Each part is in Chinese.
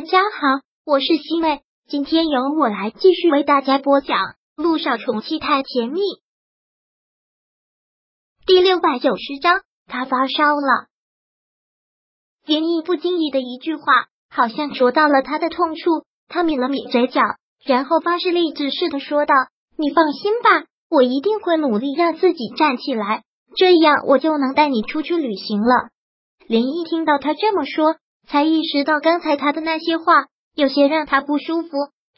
大家好，我是西妹，今天由我来继续为大家播讲《路上宠妻太甜蜜》第六百九十章。他发烧了，林毅不经意的一句话，好像戳到了他的痛处。他抿了抿嘴角，然后发誓立志似的说道：“你放心吧，我一定会努力让自己站起来，这样我就能带你出去旅行了。”林毅听到他这么说。才意识到刚才他的那些话有些让他不舒服，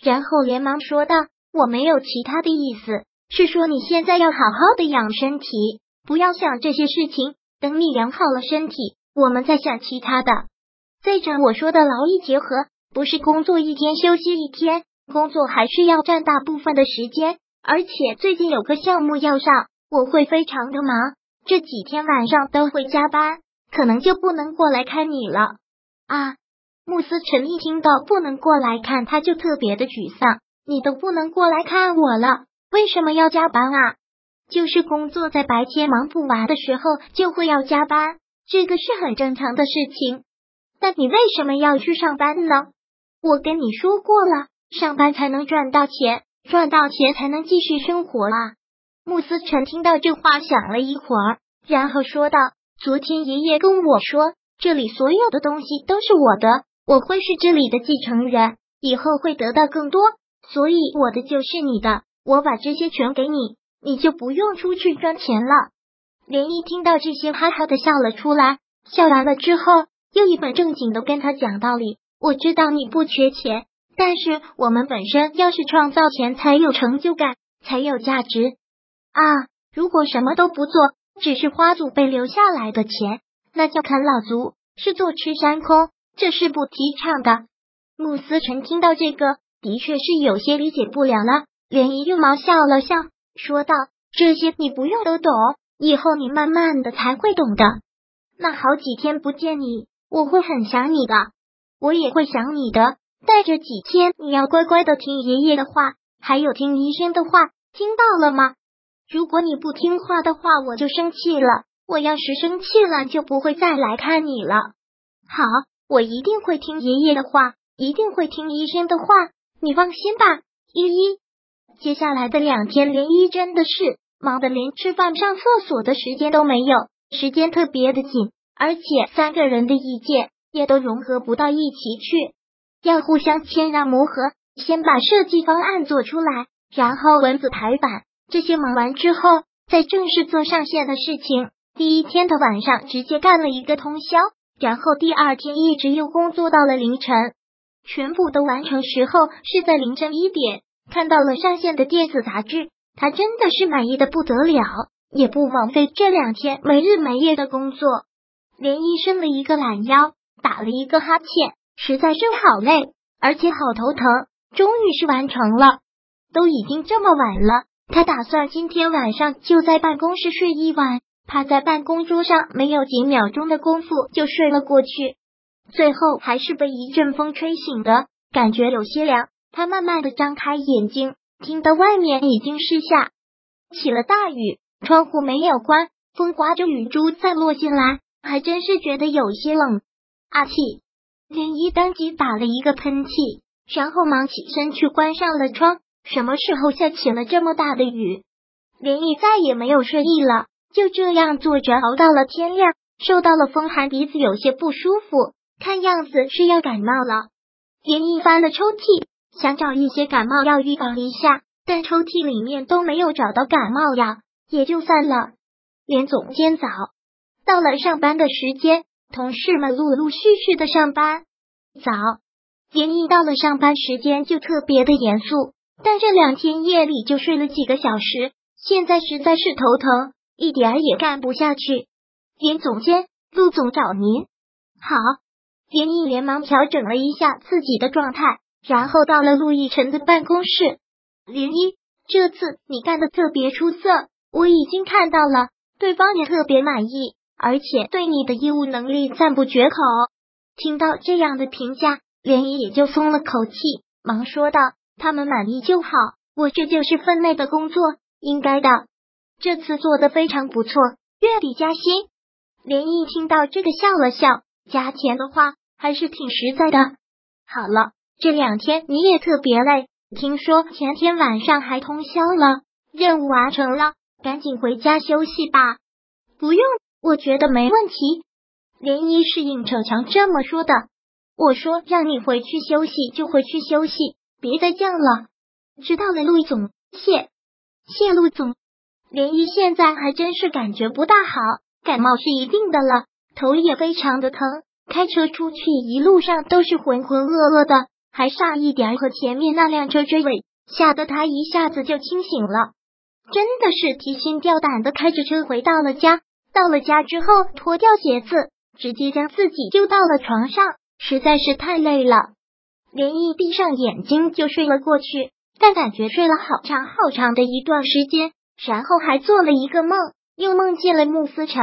然后连忙说道：“我没有其他的意思，是说你现在要好好的养身体，不要想这些事情。等你养好了身体，我们再想其他的。再者，我说的劳逸结合，不是工作一天休息一天，工作还是要占大部分的时间。而且最近有个项目要上，我会非常的忙，这几天晚上都会加班，可能就不能过来看你了。”啊！慕斯辰一听到不能过来看，他就特别的沮丧。你都不能过来看我了，为什么要加班啊？就是工作在白天忙不完的时候，就会要加班，这个是很正常的事情。但你为什么要去上班呢？我跟你说过了，上班才能赚到钱，赚到钱才能继续生活啊！慕斯辰听到这话，想了一会儿，然后说道：“昨天爷爷跟我说。”这里所有的东西都是我的，我会是这里的继承人，以后会得到更多，所以我的就是你的。我把这些全给你，你就不用出去赚钱了。连毅听到这些，哈哈的笑了出来。笑完了之后，又一本正经的跟他讲道理。我知道你不缺钱，但是我们本身要是创造钱，才有成就感，才有价值啊！如果什么都不做，只是花祖辈留下来的钱。那叫啃老族，是坐吃山空，这是不提倡的。穆思成听到这个，的确是有些理解不了了。连姨又毛笑了笑，说道：“这些你不用都懂，以后你慢慢的才会懂的。那好几天不见你，我会很想你的，我也会想你的。带着几天，你要乖乖的听爷爷的话，还有听医生的话，听到了吗？如果你不听话的话，我就生气了。”我要是生气了，就不会再来看你了。好，我一定会听爷爷的话，一定会听医生的话。你放心吧，依依。接下来的两天，连依真的是忙得连吃饭、上厕所的时间都没有，时间特别的紧，而且三个人的意见也都融合不到一起去，要互相谦让磨合。先把设计方案做出来，然后文字排版，这些忙完之后，再正式做上线的事情。第一天的晚上，直接干了一个通宵，然后第二天一直又工作到了凌晨，全部都完成时候是在凌晨一点。看到了上线的电子杂志，他真的是满意的不得了，也不枉费这两天没日没夜的工作。连医生了一个懒腰，打了一个哈欠，实在是好累，而且好头疼。终于是完成了，都已经这么晚了，他打算今天晚上就在办公室睡一晚。趴在办公桌上，没有几秒钟的功夫就睡了过去，最后还是被一阵风吹醒的，感觉有些凉。他慢慢的张开眼睛，听到外面已经是下起了大雨，窗户没有关，风刮着雨珠在落进来，还真是觉得有些冷。阿气，林一当即打了一个喷嚏，然后忙起身去关上了窗。什么时候下起了这么大的雨？林毅再也没有睡意了。就这样坐着熬到了天亮，受到了风寒，鼻子有些不舒服，看样子是要感冒了。连毅翻了抽屉，想找一些感冒药预防一下，但抽屉里面都没有找到感冒药，也就算了。连总监早到了上班的时间，同事们陆陆续续的上班。早，连毅到了上班时间就特别的严肃，但这两天夜里就睡了几个小时，现在实在是头疼。一点也干不下去，林总监陆总找您。好，连毅连忙调整了一下自己的状态，然后到了陆亦辰的办公室。连一，这次你干的特别出色，我已经看到了，对方也特别满意，而且对你的业务能力赞不绝口。听到这样的评价，连一也就松了口气，忙说道：“他们满意就好，我这就是分内的工作，应该的。”这次做的非常不错，月底加薪。连毅听到这个笑了笑，加钱的话还是挺实在的。好了，这两天你也特别累，听说前天晚上还通宵了，任务完成了，赶紧回家休息吧。不用，我觉得没问题。涟漪是应逞强这么说的。我说让你回去休息就回去休息，别再犟了。知道了，陆总，谢谢陆总。涟漪现在还真是感觉不大好，感冒是一定的了，头也非常的疼。开车出去一路上都是浑浑噩噩的，还差一点和前面那辆车追尾，吓得他一下子就清醒了。真的是提心吊胆的开着车回到了家。到了家之后，脱掉鞋子，直接将自己丢到了床上，实在是太累了。连毅闭上眼睛就睡了过去，但感觉睡了好长好长的一段时间，然后还做了一个梦，又梦见了慕思辰。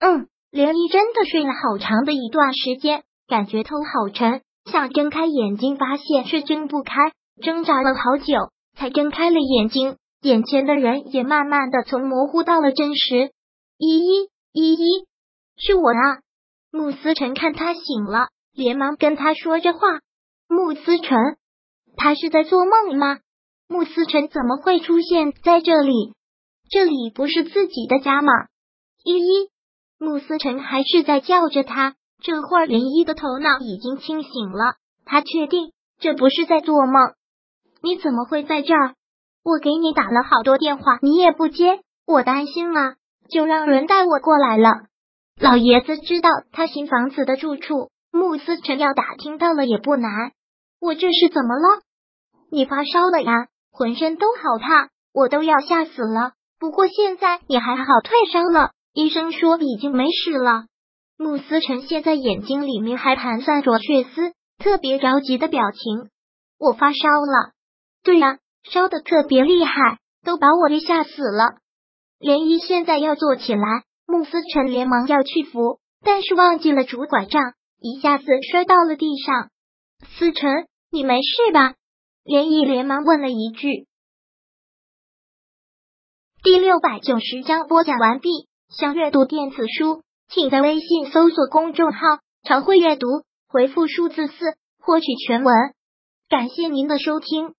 嗯。连漪真的睡了好长的一段时间，感觉头好沉，想睁开眼睛，发现是睁不开，挣扎了好久才睁开了眼睛，眼前的人也慢慢的从模糊到了真实。依依，依依，是我啊！慕思辰看他醒了，连忙跟他说着话。慕思辰，他是在做梦吗？穆思辰怎么会出现在这里？这里不是自己的家吗？依依。穆思辰还是在叫着他，这会儿涟漪的头脑已经清醒了，他确定这不是在做梦。你怎么会在这儿？我给你打了好多电话，你也不接，我担心啊，就让人带我过来了。老爷子知道他新房子的住处，穆思辰要打听到了也不难。我这是怎么了？你发烧了呀？浑身都好烫，我都要吓死了。不过现在你还好，退烧了。医生说已经没事了。穆思成现在眼睛里面还盘算着血丝，特别着急的表情。我发烧了，对呀，烧的特别厉害，都把我给吓死了。涟漪现在要坐起来，穆思成连忙要去扶，但是忘记了拄拐杖，一下子摔到了地上。思成，你没事吧？袁毅连忙问了一句。第六百九十章播讲完毕。想阅读电子书，请在微信搜索公众号“常会阅读”，回复数字四获取全文。感谢您的收听。